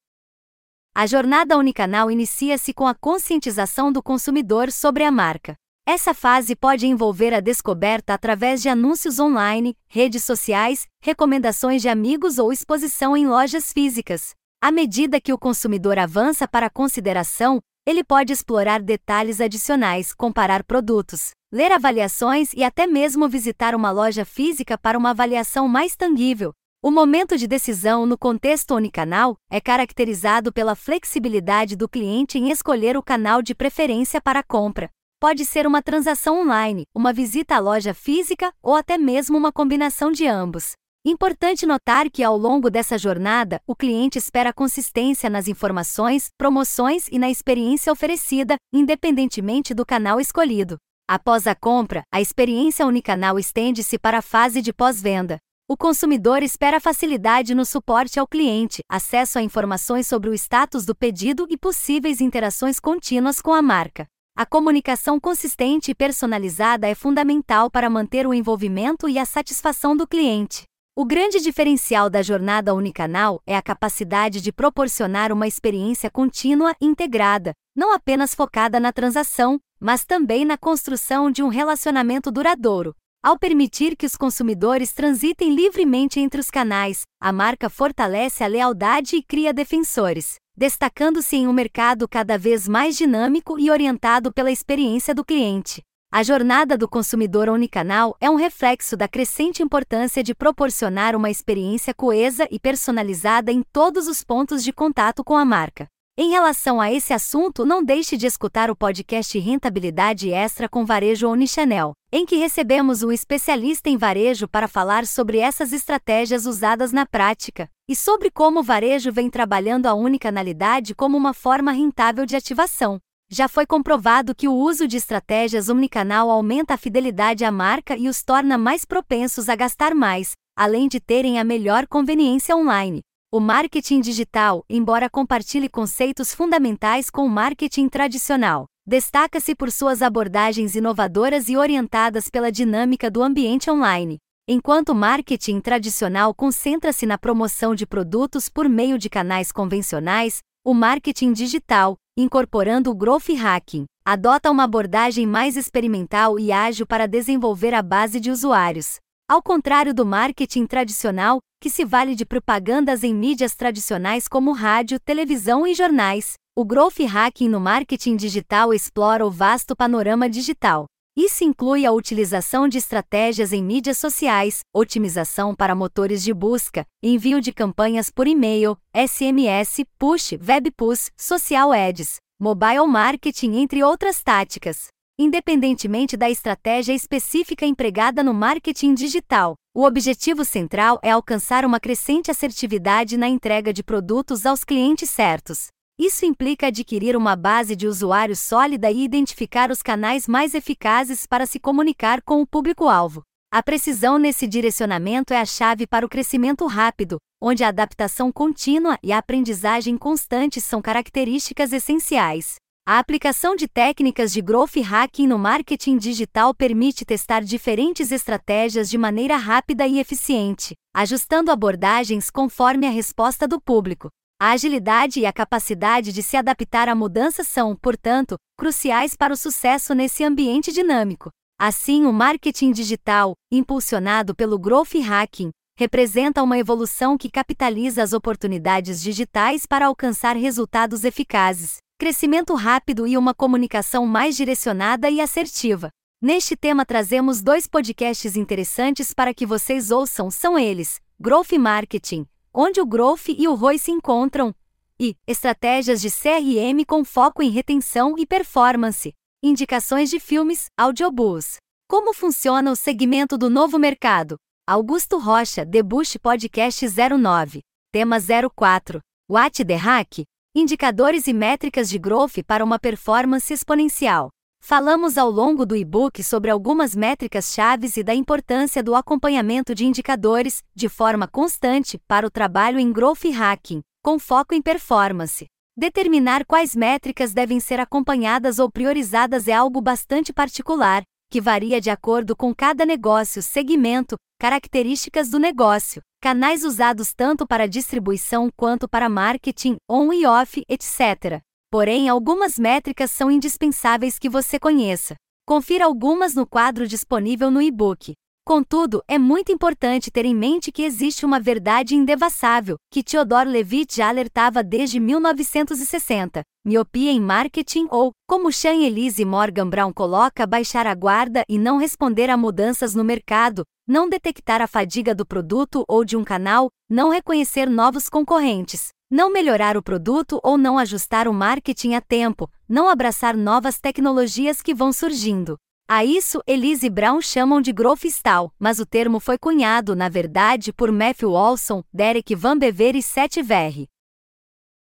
A jornada unicanal inicia-se com a conscientização do consumidor sobre a marca. Essa fase pode envolver a descoberta através de anúncios online, redes sociais, recomendações de amigos ou exposição em lojas físicas. À medida que o consumidor avança para a consideração, ele pode explorar detalhes adicionais, comparar produtos, ler avaliações e até mesmo visitar uma loja física para uma avaliação mais tangível. O momento de decisão no contexto unicanal é caracterizado pela flexibilidade do cliente em escolher o canal de preferência para a compra. Pode ser uma transação online, uma visita à loja física ou até mesmo uma combinação de ambos. Importante notar que ao longo dessa jornada, o cliente espera consistência nas informações, promoções e na experiência oferecida, independentemente do canal escolhido. Após a compra, a experiência unicanal estende-se para a fase de pós-venda. O consumidor espera facilidade no suporte ao cliente, acesso a informações sobre o status do pedido e possíveis interações contínuas com a marca. A comunicação consistente e personalizada é fundamental para manter o envolvimento e a satisfação do cliente. O grande diferencial da jornada unicanal é a capacidade de proporcionar uma experiência contínua e integrada, não apenas focada na transação, mas também na construção de um relacionamento duradouro. Ao permitir que os consumidores transitem livremente entre os canais, a marca fortalece a lealdade e cria defensores, destacando-se em um mercado cada vez mais dinâmico e orientado pela experiência do cliente. A jornada do consumidor unicanal é um reflexo da crescente importância de proporcionar uma experiência coesa e personalizada em todos os pontos de contato com a marca. Em relação a esse assunto, não deixe de escutar o podcast Rentabilidade Extra com Varejo Omnichannel, em que recebemos um especialista em varejo para falar sobre essas estratégias usadas na prática e sobre como o varejo vem trabalhando a unicanalidade como uma forma rentável de ativação. Já foi comprovado que o uso de estratégias omnicanal aumenta a fidelidade à marca e os torna mais propensos a gastar mais, além de terem a melhor conveniência online. O marketing digital, embora compartilhe conceitos fundamentais com o marketing tradicional, destaca-se por suas abordagens inovadoras e orientadas pela dinâmica do ambiente online. Enquanto o marketing tradicional concentra-se na promoção de produtos por meio de canais convencionais, o marketing digital, incorporando o growth hacking, adota uma abordagem mais experimental e ágil para desenvolver a base de usuários. Ao contrário do marketing tradicional, que se vale de propagandas em mídias tradicionais como rádio, televisão e jornais, o growth hacking no marketing digital explora o vasto panorama digital. Isso inclui a utilização de estratégias em mídias sociais, otimização para motores de busca, envio de campanhas por e-mail, SMS, push, web push, social ads, mobile marketing, entre outras táticas. Independentemente da estratégia específica empregada no marketing digital, o objetivo central é alcançar uma crescente assertividade na entrega de produtos aos clientes certos. Isso implica adquirir uma base de usuários sólida e identificar os canais mais eficazes para se comunicar com o público-alvo. A precisão nesse direcionamento é a chave para o crescimento rápido, onde a adaptação contínua e a aprendizagem constante são características essenciais. A aplicação de técnicas de growth hacking no marketing digital permite testar diferentes estratégias de maneira rápida e eficiente, ajustando abordagens conforme a resposta do público. A agilidade e a capacidade de se adaptar à mudança são, portanto, cruciais para o sucesso nesse ambiente dinâmico. Assim, o marketing digital, impulsionado pelo growth hacking, representa uma evolução que capitaliza as oportunidades digitais para alcançar resultados eficazes crescimento rápido e uma comunicação mais direcionada e assertiva. Neste tema trazemos dois podcasts interessantes para que vocês ouçam, são eles: Growth Marketing, onde o growth e o ROI se encontram, e Estratégias de CRM com foco em retenção e performance. Indicações de filmes, audiobooks. Como funciona o segmento do novo mercado? Augusto Rocha, The Bush Podcast 09. Tema 04. What the Hack? Indicadores e métricas de growth para uma performance exponencial. Falamos ao longo do e-book sobre algumas métricas chaves e da importância do acompanhamento de indicadores, de forma constante, para o trabalho em growth hacking, com foco em performance. Determinar quais métricas devem ser acompanhadas ou priorizadas é algo bastante particular, que varia de acordo com cada negócio, segmento, características do negócio, canais usados tanto para distribuição quanto para marketing, on e off, etc. Porém, algumas métricas são indispensáveis que você conheça. Confira algumas no quadro disponível no e-book. Contudo, é muito importante ter em mente que existe uma verdade indevassável, que Theodore Levitt já alertava desde 1960: miopia em marketing ou, como Sean Elise Morgan Brown coloca, baixar a guarda e não responder a mudanças no mercado, não detectar a fadiga do produto ou de um canal, não reconhecer novos concorrentes, não melhorar o produto ou não ajustar o marketing a tempo, não abraçar novas tecnologias que vão surgindo. A isso, Elise Brown chamam de growth style, mas o termo foi cunhado, na verdade, por Matthew Olson, Derek Van Bever e Seth Verri.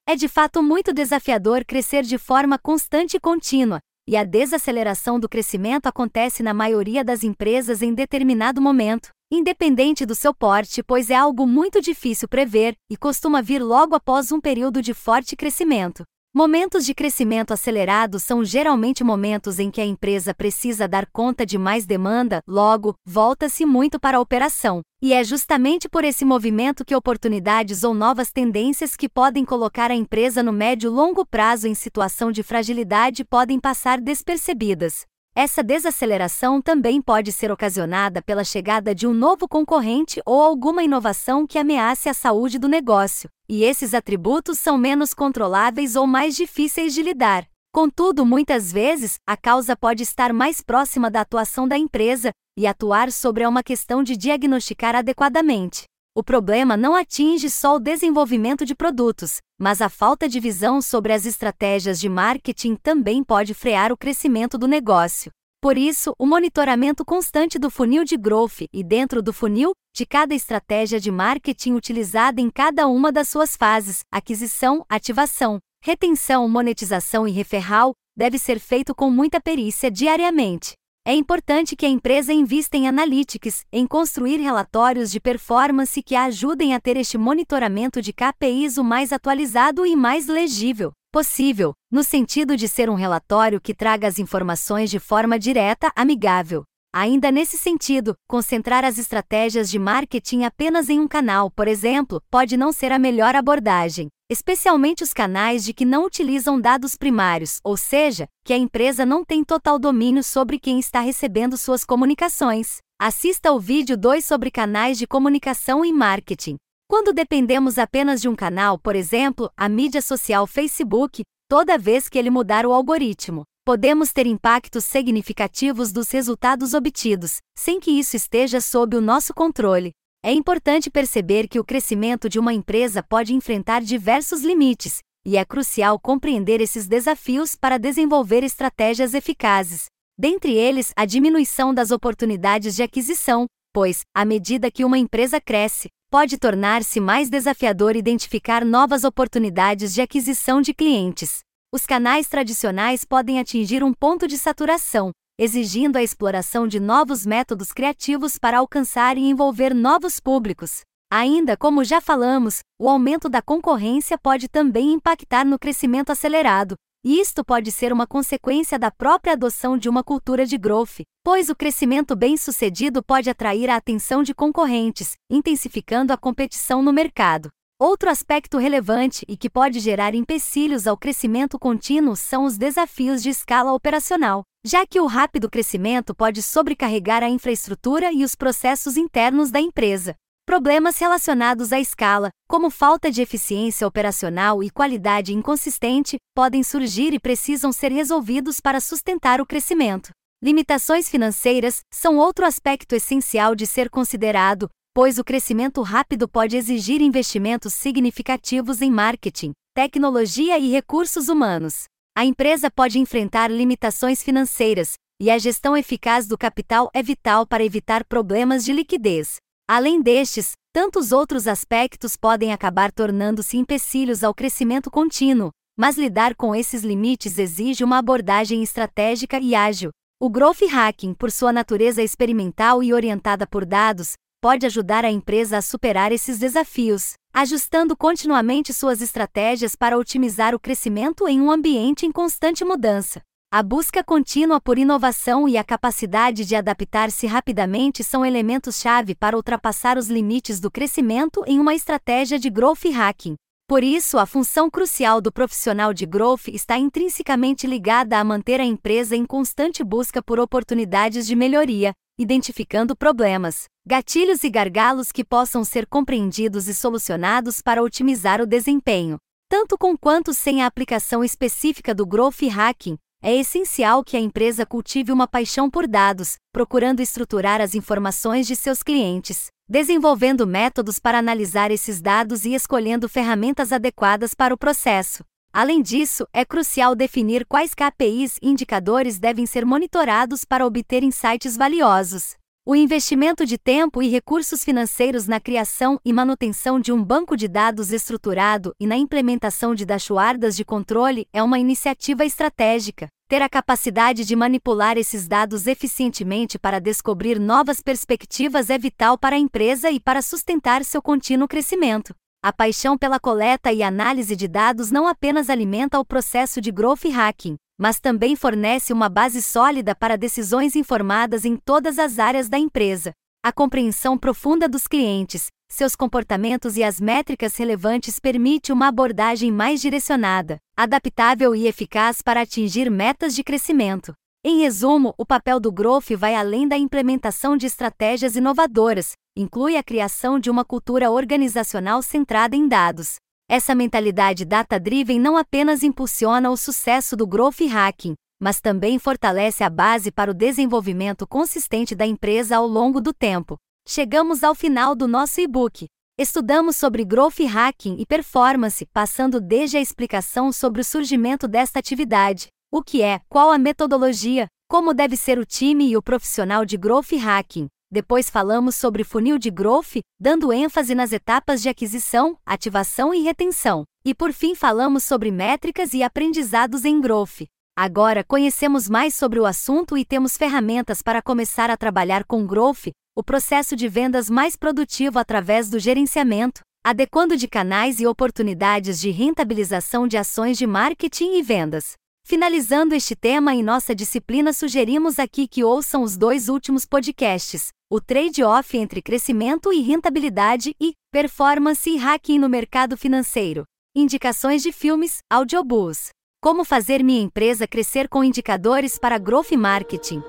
É de fato muito desafiador crescer de forma constante e contínua, e a desaceleração do crescimento acontece na maioria das empresas em determinado momento, independente do seu porte, pois é algo muito difícil prever e costuma vir logo após um período de forte crescimento. Momentos de crescimento acelerado são geralmente momentos em que a empresa precisa dar conta de mais demanda, logo, volta-se muito para a operação. E é justamente por esse movimento que oportunidades ou novas tendências que podem colocar a empresa no médio longo prazo em situação de fragilidade podem passar despercebidas. Essa desaceleração também pode ser ocasionada pela chegada de um novo concorrente ou alguma inovação que ameace a saúde do negócio, e esses atributos são menos controláveis ou mais difíceis de lidar. Contudo, muitas vezes, a causa pode estar mais próxima da atuação da empresa, e atuar sobre é uma questão de diagnosticar adequadamente. O problema não atinge só o desenvolvimento de produtos, mas a falta de visão sobre as estratégias de marketing também pode frear o crescimento do negócio. Por isso, o monitoramento constante do funil de growth e dentro do funil, de cada estratégia de marketing utilizada em cada uma das suas fases aquisição, ativação, retenção, monetização e referral deve ser feito com muita perícia diariamente. É importante que a empresa invista em analytics, em construir relatórios de performance que a ajudem a ter este monitoramento de KPIs o mais atualizado e mais legível possível, no sentido de ser um relatório que traga as informações de forma direta, amigável. Ainda nesse sentido, concentrar as estratégias de marketing apenas em um canal, por exemplo, pode não ser a melhor abordagem especialmente os canais de que não utilizam dados primários, ou seja, que a empresa não tem total domínio sobre quem está recebendo suas comunicações. Assista ao vídeo 2 sobre canais de comunicação e marketing. Quando dependemos apenas de um canal, por exemplo, a mídia social Facebook, toda vez que ele mudar o algoritmo, podemos ter impactos significativos dos resultados obtidos, sem que isso esteja sob o nosso controle. É importante perceber que o crescimento de uma empresa pode enfrentar diversos limites, e é crucial compreender esses desafios para desenvolver estratégias eficazes. Dentre eles, a diminuição das oportunidades de aquisição, pois, à medida que uma empresa cresce, pode tornar-se mais desafiador identificar novas oportunidades de aquisição de clientes. Os canais tradicionais podem atingir um ponto de saturação, exigindo a exploração de novos métodos criativos para alcançar e envolver novos públicos. Ainda como já falamos, o aumento da concorrência pode também impactar no crescimento acelerado, e isto pode ser uma consequência da própria adoção de uma cultura de growth, pois o crescimento bem-sucedido pode atrair a atenção de concorrentes, intensificando a competição no mercado. Outro aspecto relevante e que pode gerar empecilhos ao crescimento contínuo são os desafios de escala operacional, já que o rápido crescimento pode sobrecarregar a infraestrutura e os processos internos da empresa. Problemas relacionados à escala, como falta de eficiência operacional e qualidade inconsistente, podem surgir e precisam ser resolvidos para sustentar o crescimento. Limitações financeiras são outro aspecto essencial de ser considerado, pois o crescimento rápido pode exigir investimentos significativos em marketing, tecnologia e recursos humanos. A empresa pode enfrentar limitações financeiras, e a gestão eficaz do capital é vital para evitar problemas de liquidez. Além destes, tantos outros aspectos podem acabar tornando-se empecilhos ao crescimento contínuo, mas lidar com esses limites exige uma abordagem estratégica e ágil. O growth hacking, por sua natureza experimental e orientada por dados, pode ajudar a empresa a superar esses desafios, ajustando continuamente suas estratégias para otimizar o crescimento em um ambiente em constante mudança. A busca contínua por inovação e a capacidade de adaptar-se rapidamente são elementos-chave para ultrapassar os limites do crescimento em uma estratégia de growth hacking. Por isso, a função crucial do profissional de growth está intrinsecamente ligada a manter a empresa em constante busca por oportunidades de melhoria, identificando problemas, gatilhos e gargalos que possam ser compreendidos e solucionados para otimizar o desempenho. Tanto com quanto sem a aplicação específica do growth hacking, é essencial que a empresa cultive uma paixão por dados, procurando estruturar as informações de seus clientes, desenvolvendo métodos para analisar esses dados e escolhendo ferramentas adequadas para o processo. Além disso, é crucial definir quais KPIs e indicadores devem ser monitorados para obter insights valiosos. O investimento de tempo e recursos financeiros na criação e manutenção de um banco de dados estruturado e na implementação de dashboards de controle é uma iniciativa estratégica. Ter a capacidade de manipular esses dados eficientemente para descobrir novas perspectivas é vital para a empresa e para sustentar seu contínuo crescimento. A paixão pela coleta e análise de dados não apenas alimenta o processo de growth hacking, mas também fornece uma base sólida para decisões informadas em todas as áreas da empresa. A compreensão profunda dos clientes, seus comportamentos e as métricas relevantes permite uma abordagem mais direcionada, adaptável e eficaz para atingir metas de crescimento. Em resumo, o papel do Growth vai além da implementação de estratégias inovadoras, inclui a criação de uma cultura organizacional centrada em dados. Essa mentalidade data-driven não apenas impulsiona o sucesso do Growth Hacking, mas também fortalece a base para o desenvolvimento consistente da empresa ao longo do tempo. Chegamos ao final do nosso e-book. Estudamos sobre Growth Hacking e Performance, passando desde a explicação sobre o surgimento desta atividade, o que é, qual a metodologia, como deve ser o time e o profissional de Growth Hacking. Depois falamos sobre funil de growth, dando ênfase nas etapas de aquisição, ativação e retenção. E por fim falamos sobre métricas e aprendizados em growth. Agora conhecemos mais sobre o assunto e temos ferramentas para começar a trabalhar com growth, o processo de vendas mais produtivo através do gerenciamento, adequando de canais e oportunidades de rentabilização de ações de marketing e vendas. Finalizando este tema em nossa disciplina, sugerimos aqui que ouçam os dois últimos podcasts: o trade-off entre crescimento e rentabilidade e performance e hacking no mercado financeiro. Indicações de filmes, audiobooks. Como fazer minha empresa crescer com indicadores para growth marketing.